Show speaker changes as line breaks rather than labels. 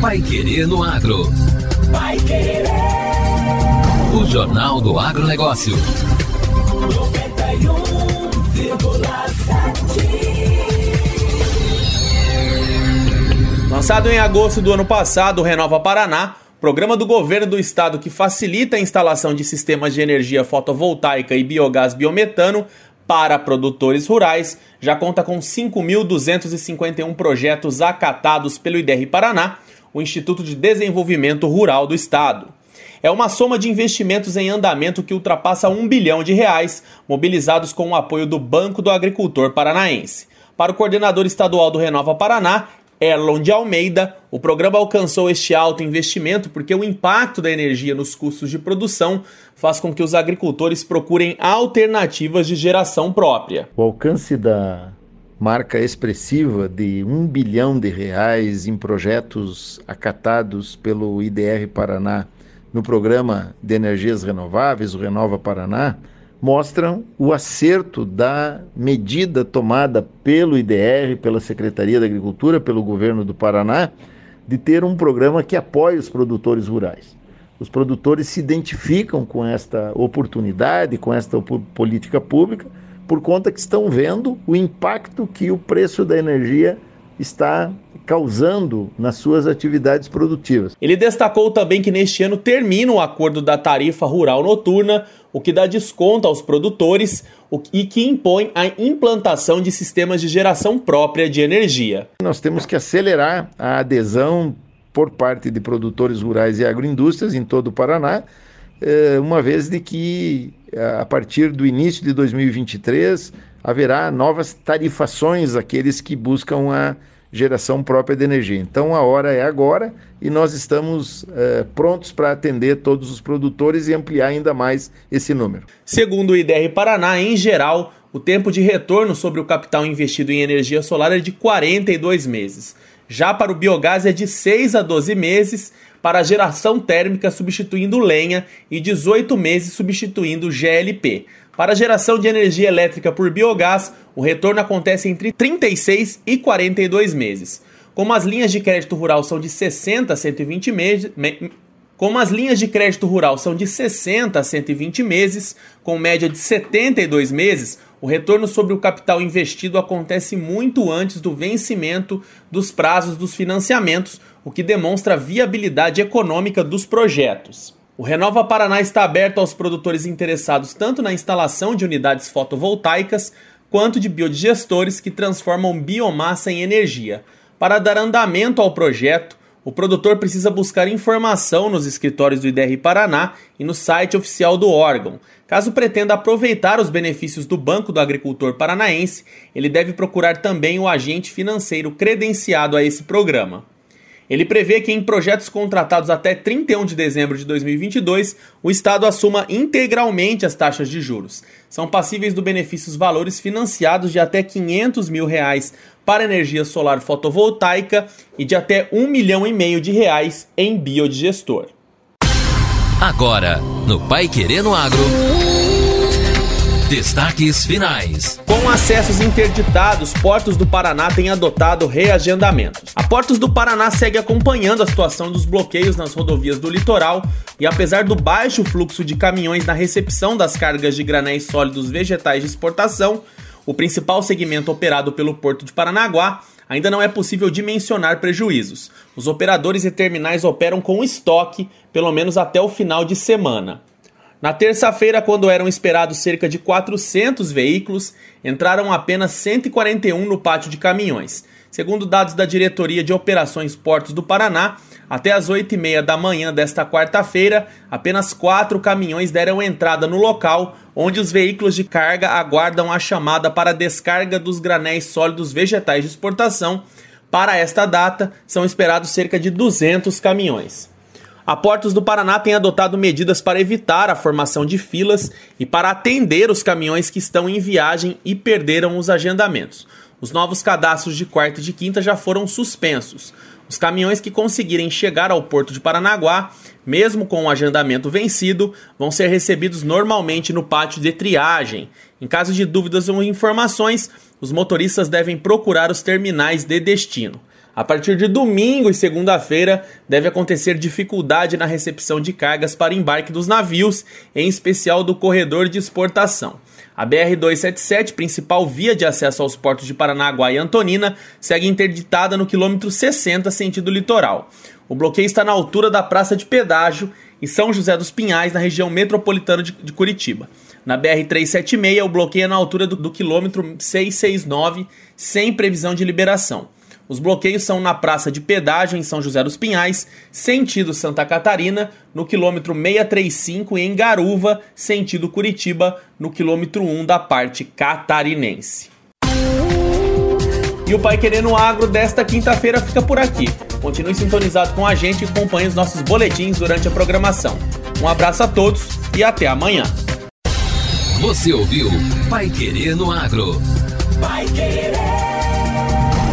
Pai Querer no Agro.
Pai Querer.
O Jornal do Agronegócio.
91,7.
Lançado em agosto do ano passado, o Renova Paraná, programa do governo do estado que facilita a instalação de sistemas de energia fotovoltaica e biogás biometano para produtores rurais, já conta com 5.251 projetos acatados pelo IDR Paraná, o Instituto de Desenvolvimento Rural do Estado. É uma soma de investimentos em andamento que ultrapassa um bilhão de reais, mobilizados com o apoio do Banco do Agricultor Paranaense. Para o coordenador estadual do Renova Paraná, Erlon de Almeida, o programa alcançou este alto investimento porque o impacto da energia nos custos de produção faz com que os agricultores procurem alternativas de geração própria.
O alcance da marca expressiva de um bilhão de reais em projetos acatados pelo IDR Paraná no programa de energias renováveis, o Renova Paraná, mostram o acerto da medida tomada pelo IDR, pela Secretaria da Agricultura, pelo governo do Paraná, de ter um programa que apoie os produtores rurais. Os produtores se identificam com esta oportunidade, com esta política pública, por conta que estão vendo o impacto que o preço da energia está causando nas suas atividades produtivas.
Ele destacou também que neste ano termina o acordo da tarifa rural noturna, o que dá desconto aos produtores e que impõe a implantação de sistemas de geração própria de energia.
Nós temos que acelerar a adesão por parte de produtores rurais e agroindústrias em todo o Paraná, eh, uma vez de que a partir do início de 2023 haverá novas tarifações àqueles que buscam a geração própria de energia. Então a hora é agora e nós estamos eh, prontos para atender todos os produtores e ampliar ainda mais esse número.
Segundo o IDR Paraná, em geral, o tempo de retorno sobre o capital investido em energia solar é de 42 meses. Já para o biogás é de 6 a 12 meses, para a geração térmica substituindo lenha e 18 meses substituindo GLP. Para a geração de energia elétrica por biogás, o retorno acontece entre 36 e 42 meses. Como as linhas de crédito rural são de 60 a 120 meses, como as linhas de crédito rural são de 60 a 120 meses, com média de 72 meses, o retorno sobre o capital investido acontece muito antes do vencimento dos prazos dos financiamentos, o que demonstra a viabilidade econômica dos projetos. O Renova Paraná está aberto aos produtores interessados tanto na instalação de unidades fotovoltaicas quanto de biodigestores que transformam biomassa em energia. Para dar andamento ao projeto, o produtor precisa buscar informação nos escritórios do IDR Paraná e no site oficial do órgão. Caso pretenda aproveitar os benefícios do Banco do Agricultor Paranaense, ele deve procurar também o agente financeiro credenciado a esse programa. Ele prevê que em projetos contratados até 31 de dezembro de 2022, o Estado assuma integralmente as taxas de juros. São passíveis do benefício os valores financiados de até 500 mil reais para energia solar fotovoltaica e de até 1 milhão e meio de reais em biodigestor.
Agora, no Pai Querendo Agro. Destaques finais.
Com acessos interditados, Portos do Paraná tem adotado reagendamentos. A Portos do Paraná segue acompanhando a situação dos bloqueios nas rodovias do litoral e, apesar do baixo fluxo de caminhões na recepção das cargas de granéis sólidos vegetais de exportação, o principal segmento operado pelo Porto de Paranaguá ainda não é possível dimensionar prejuízos. Os operadores e terminais operam com estoque, pelo menos até o final de semana. Na terça-feira, quando eram esperados cerca de 400 veículos, entraram apenas 141 no pátio de caminhões. Segundo dados da Diretoria de Operações Portos do Paraná, até as 8h30 da manhã desta quarta-feira, apenas quatro caminhões deram entrada no local, onde os veículos de carga aguardam a chamada para descarga dos granéis sólidos vegetais de exportação. Para esta data, são esperados cerca de 200 caminhões. A Portos do Paraná tem adotado medidas para evitar a formação de filas e para atender os caminhões que estão em viagem e perderam os agendamentos. Os novos cadastros de quarta e de quinta já foram suspensos. Os caminhões que conseguirem chegar ao Porto de Paranaguá, mesmo com o agendamento vencido, vão ser recebidos normalmente no pátio de triagem. Em caso de dúvidas ou informações, os motoristas devem procurar os terminais de destino. A partir de domingo e segunda-feira, deve acontecer dificuldade na recepção de cargas para embarque dos navios, em especial do corredor de exportação. A BR-277, principal via de acesso aos portos de Paranaguá e Antonina, segue interditada no quilômetro 60, sentido litoral. O bloqueio está na altura da Praça de Pedágio, em São José dos Pinhais, na região metropolitana de, de Curitiba. Na BR-376, o bloqueio é na altura do, do quilômetro 669, sem previsão de liberação. Os bloqueios são na Praça de Pedágio, em São José dos Pinhais, sentido Santa Catarina, no quilômetro 635, e em Garuva, sentido Curitiba, no quilômetro 1 da parte catarinense. E o Pai Querendo Agro desta quinta-feira fica por aqui. Continue sintonizado com a gente e acompanhe os nossos boletins durante a programação. Um abraço a todos e até amanhã.
Você ouviu Pai Querendo Agro.
Pai.